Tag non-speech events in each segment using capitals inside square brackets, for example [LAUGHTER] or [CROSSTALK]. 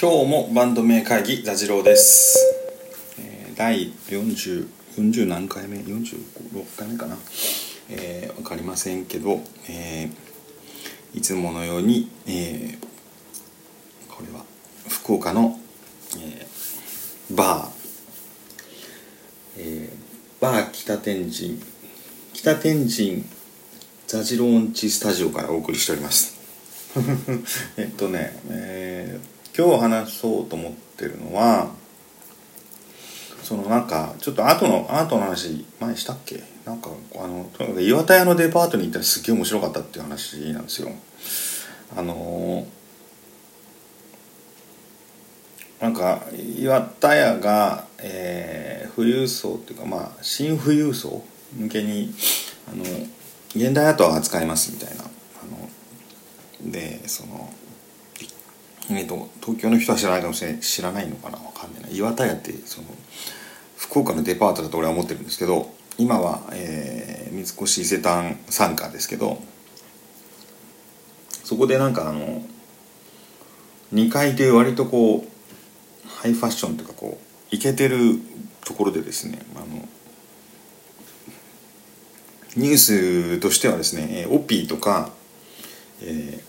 今日もバンド名会議座次郎です、えー第40 40何回目？46回目かな？えー、分かりませんけど、えーいつものように、えーこれは福岡の、えーバー、えーバー北天神北天神座次郎んちスタジオからお送りしております。[LAUGHS] えっとね、えー今日話そうと思ってるのはそのなんかちょっと後のアートの話前したっけ？なんかあのとにかく岩田屋のデパートに行ったらすっげえ面白かったっていう話なんですよ。あのなんか岩田屋が、えー富裕層っていうかまあ新富裕層向けにあの現代アートを扱いますみたいな。あのでそのえー、と東京の人は知らないかもしれない知らないのかな？わかんない岩田屋ってその福岡のデパートだと俺は思ってるんですけど今は、えー三越伊勢丹傘下ですけどそこでなんかあの2階で割とこうハイファッションというかこうイケてるところでですねあのニュースとしてはですねオピーとか、え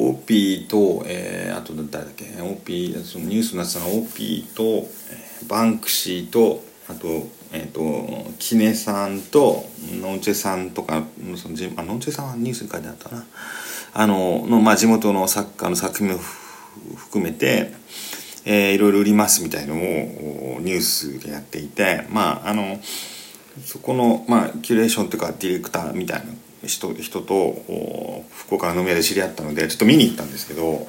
ーオーピーと、えーあと誰だっけオーピーそのニュースになってたのはオーピーと、えーバンクシーとあとえっ、とキネさんとノンチェさんとかそのじあノンチェさんはニュースに書いてあったな。あのの、まあ、地元の作家の作品を含めて、えーいろいろ売りますみたいのをおニュースでやっていてまああのそこの、まあ、キュレーションというかディレクターみたいな人人と福岡の飲み屋で知り合ったのでちょっと見に行ったんですけど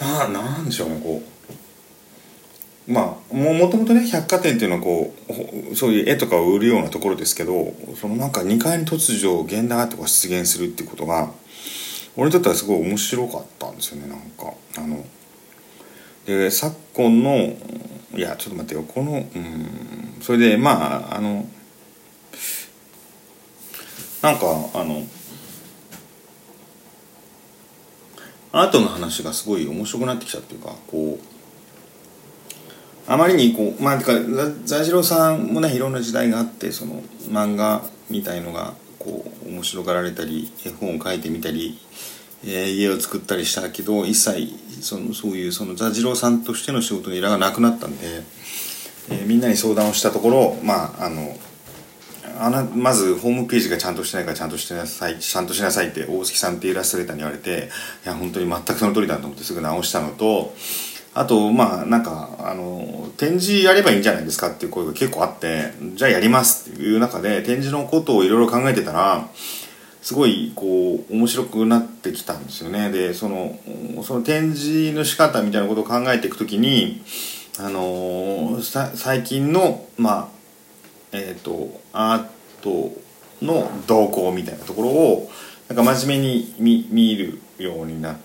ななんでしょうねこう。まあもともとね百貨店っていうのはこうそういう絵とかを売るようなところですけどそのなんか2階に突如現代アートが出現するっていうことが俺にとってはすごい面白かったんですよねなんか。あので昨今のいやちょっと待ってよこのうんそれでまああのなんかあのアートの話がすごい面白くなってきたっていうかこうあまりにこうまあてかざ座次郎さんもねいろんな時代があってその漫画みたいのがこう面白がられたり絵本を描いてみたり、えー家を作ったりしたけど一切そのそういうその座次郎さんとしての仕事の依頼がなくなったんで、えーみんなに相談をしたところまああのあなまずホームページがちゃんとしてないからちゃんとしてなさいちゃんとしなさいって大月さんっていうイラストレーターに言われていや本当に全くその通りだと思ってすぐ直したのとあとまあなんかあの展示やればいいんじゃないですかっていう声が結構あってじゃあやりますっていう中で展示のことをいろいろ考えてたらすごいこう面白くなってきたんですよね。でそのその展示の仕方みたいなことを考えていくときにあの最近のまあえー、とアートの動向みたいなところをなんか真面目に見見るようになっ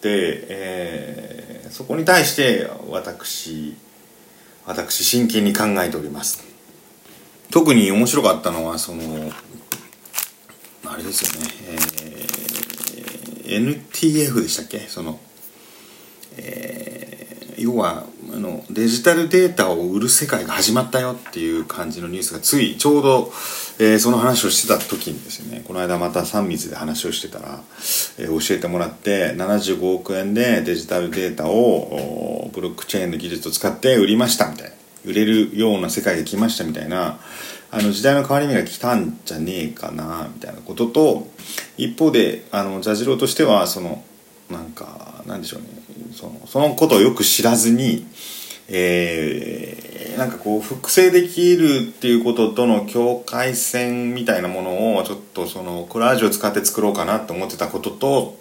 て、えーそこに対して私私真剣に考えております。特に面白かったのはそのあれですよね、えー NTF でしたっけ？そのえー要はあのデジタルデータを売る世界が始まったよっていう感じのニュースがついちょうど、えーその話をしてた時にですねこの間また3密で話をしてたら、えー教えてもらって75億円でデジタルデータをブロックチェーンの技術を使って売りましたみたいな。売れるような世界が来ましたみたいなあの時代の変わり目が来たんじゃねえかなみたいなことと一方であの座次郎としてはそのなんかなんでしょうね。そのそのことをよく知らずに、えーなんかこう複製できるっていうこととの境界線みたいなものをちょっとそのコラージュを使って作ろうかなと思ってたことと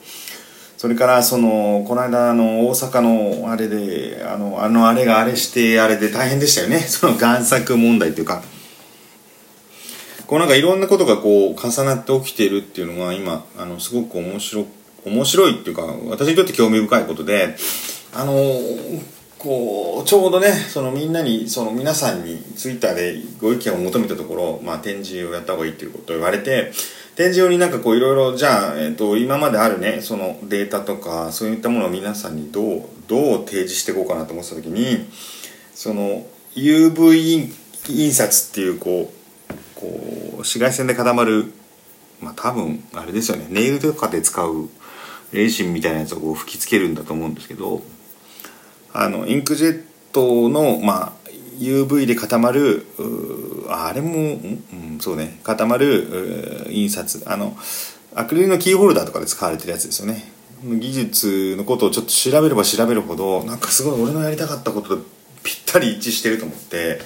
それからそのこの間あの大阪のあれであのあのあれがあれしてあれで大変でしたよね。[LAUGHS] その贋作問題というか。こうなんかいろんなことがこう重なって起きているっていうのが今あのすごく面白く面白いっていうか私にとって興味深いことであのこうちょうどねそのみんなにその皆さんにツイッターでご意見を求めたところ、まあ、展示をやった方がいいっていうことを言われて展示用になんかこういろいろじゃあ、えーと、今まであるねそのデータとかそういったものを皆さんにどうどう提示していこうかなと思ってた時にその UV 印刷っていうこうこう紫外線で固まるまあ多分あれですよねネイルとかで使うレーシンみたいなやつをこう吹きつけるんだと思うんですけどあのインクジェットのまあ UV で固まるあれも、うん、そうね。固まる印刷。あのアクリルのキーホルダーとかで使われてるやつですよね。技術のことをちょっと調べれば調べるほどなんかすごい俺のやりたかったこととぴったり一致してると思って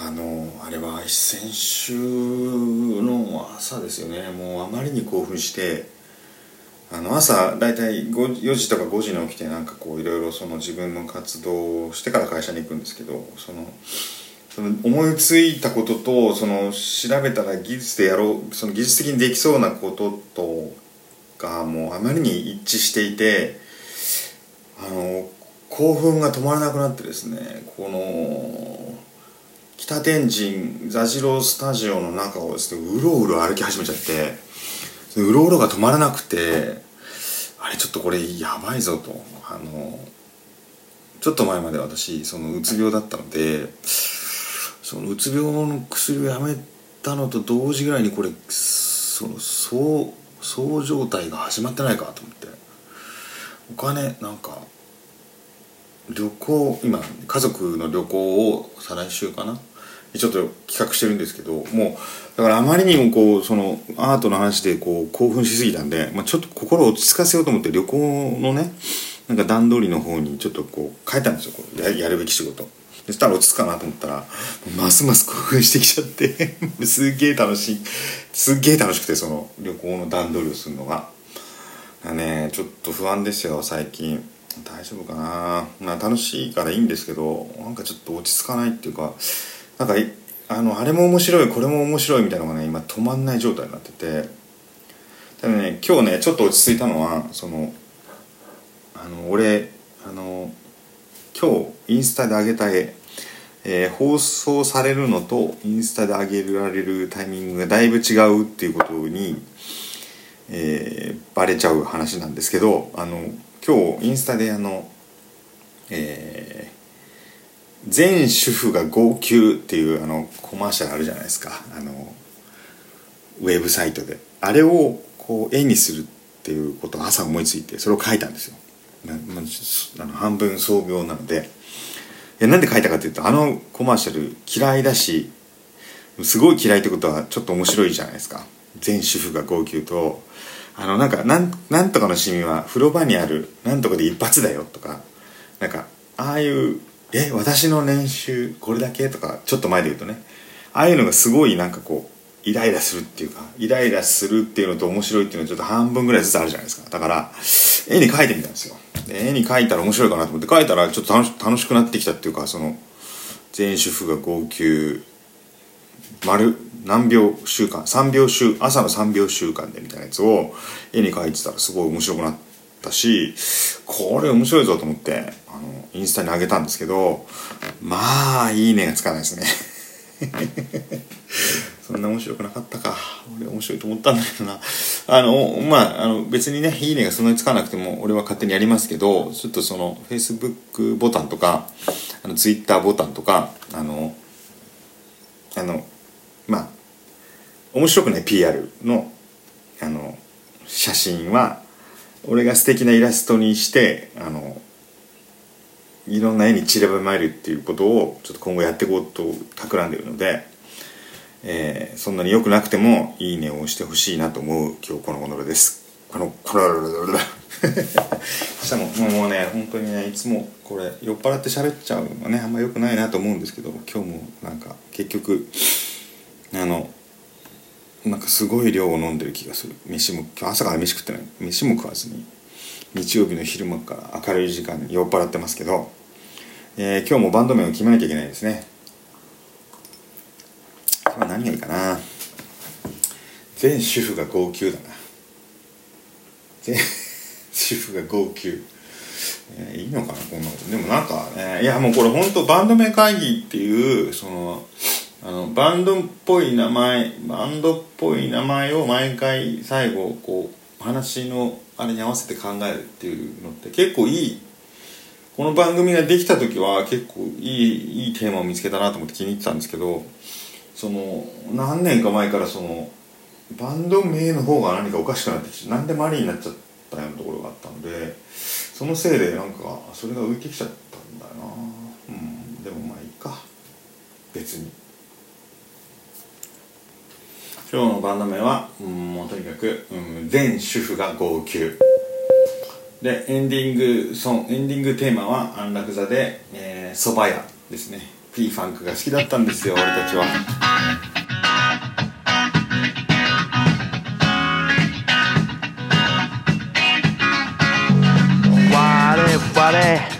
あのあれは先週の朝ですよね。もうあまりに興奮してあの朝大体4時とか5時に起きてなんかこういろいろその自分の活動をしてから会社に行くんですけどそのその思いついたこととその調べたら技術でやろうその技術的にできそうなこととがもうあまりに一致していてあの興奮が止まらなくなってですねこの北天神座次郎スタジオの中をですねうろうろ歩き始めちゃってうろうろが止まらなくてあれちょっとこれやばいぞと。あのちょっと前まで私そのうつ病だったのでそのうつ病の薬をやめたのと同時ぐらいにこれそのそうそう状態が始まってないかと思って。お金なんか旅行今家族の旅行を再来週かなちょっと企画してるんですけどもうだからあまりにもこうそのアートの話でこう興奮しすぎたんで、まあ、ちょっと心を落ち着かせようと思って旅行のねなんか段取りの方にちょっとこう変えたんですよ。こややるべき仕事。そしたら落ち着くかなと思ったらますます興奮してきちゃって [LAUGHS] すっげえ楽しいすっげえ楽しくてその旅行の段取りをするのが。ねちょっと不安ですよ最近。大丈夫かな。まあ楽しいからいいんですけどなんかちょっと落ち着かないっていうかなんかあのあれも面白いこれも面白いみたいなのがね今止まんない状態になってて。ただね今日ねちょっと落ち着いたのはそのあの俺あの今日インスタで上げた絵、えー、放送されるのとインスタで上げられるタイミングがだいぶ違うっていうことに、えー、バレちゃう話なんですけどあの今日インスタであのえー、全主婦が号泣っていうあのコマーシャルあるじゃないですか。あのウェブサイトで。あれをこう絵にするっていうことを朝思いついてそれを書いたんですよ。あの半分創業なので。いなんで書いたかっていうとあのコマーシャル嫌いだしすごい嫌いってことはちょっと面白いじゃないですか。全主婦が号泣と。あのなんかなんなんとかのシミは風呂場にあるなんとかで一発だよとかなんかああいうえ私の年収これだけ？とかちょっと前で言うとね。ああいうのがすごいなんかこうイライラするっていうかイライラするっていうのと面白いっていうのはちょっと半分ぐらいずつあるじゃないですか。だから絵に描いてみたんですよ。絵に描いたら面白いかなと思って描いたらちょっと楽しくなってきたっていうかその全主婦が号泣丸何秒習慣3秒週朝の3秒習慣でみたいなやつを絵に描いてたらすごい面白くなってたしこれ面白いぞと思ってあのインスタに上げたんですけどまあいいねがつかないですね。[LAUGHS] そんな面白くなかったか。俺面白いと思ったんだけどな。あのまああの別にねいいねがそんなにつかなくても俺は勝手にやりますけどちょっとその Facebook ボタンとかあの Twitter ボタンとかあのあのまあ面白くない PR のあの写真は俺が素敵なイラストにしてあのいろんな絵に散らばまるっていうことをちょっと今後やっていこうと企んでるので、えー、そんなに良くなくてもいいねを押してほしいなと思う今日この頃です。このこれしたももうね本当にねいつもこれ酔っ払って喋っちゃうのはねあんま良くないなと思うんですけど今日もなんか結局あのなんかすごい量を飲んでる気がする。飯も朝から飯食ってない。飯も食わずに。日曜日の昼間から明るい時間に酔っ払ってますけど、えー、今日もバンド名を決めなきゃいけないですね。今日は何がいいかな。全主婦が号泣だな。全 [LAUGHS] 主婦が号泣。えーいいのかなこんなこと。でもなんかねいやもうこれ本当バンド名会議っていうそのあのバンドっぽい名前バンドっぽい名前を毎回最後こう話のあれに合わせて考えるっていうのって結構いいこの番組ができた時は結構いいいいテーマを見つけたなと思って気に入ってたんですけどその何年か前からそのバンド名の方が何かおかしくなってきて何でもありになっちゃったようなところがあったのでそのせいでなんかそれが浮いてきちゃったんだよな。うん。でもまあいいか。別に。今日のバンド名は、うん、もうとにかく、うん、全主婦が号泣。でエンディングソンエンディングテーマは安楽座で「えー、蕎麦屋」ですね。P ファンクが好きだったんですよ [LAUGHS] 俺たちは。我々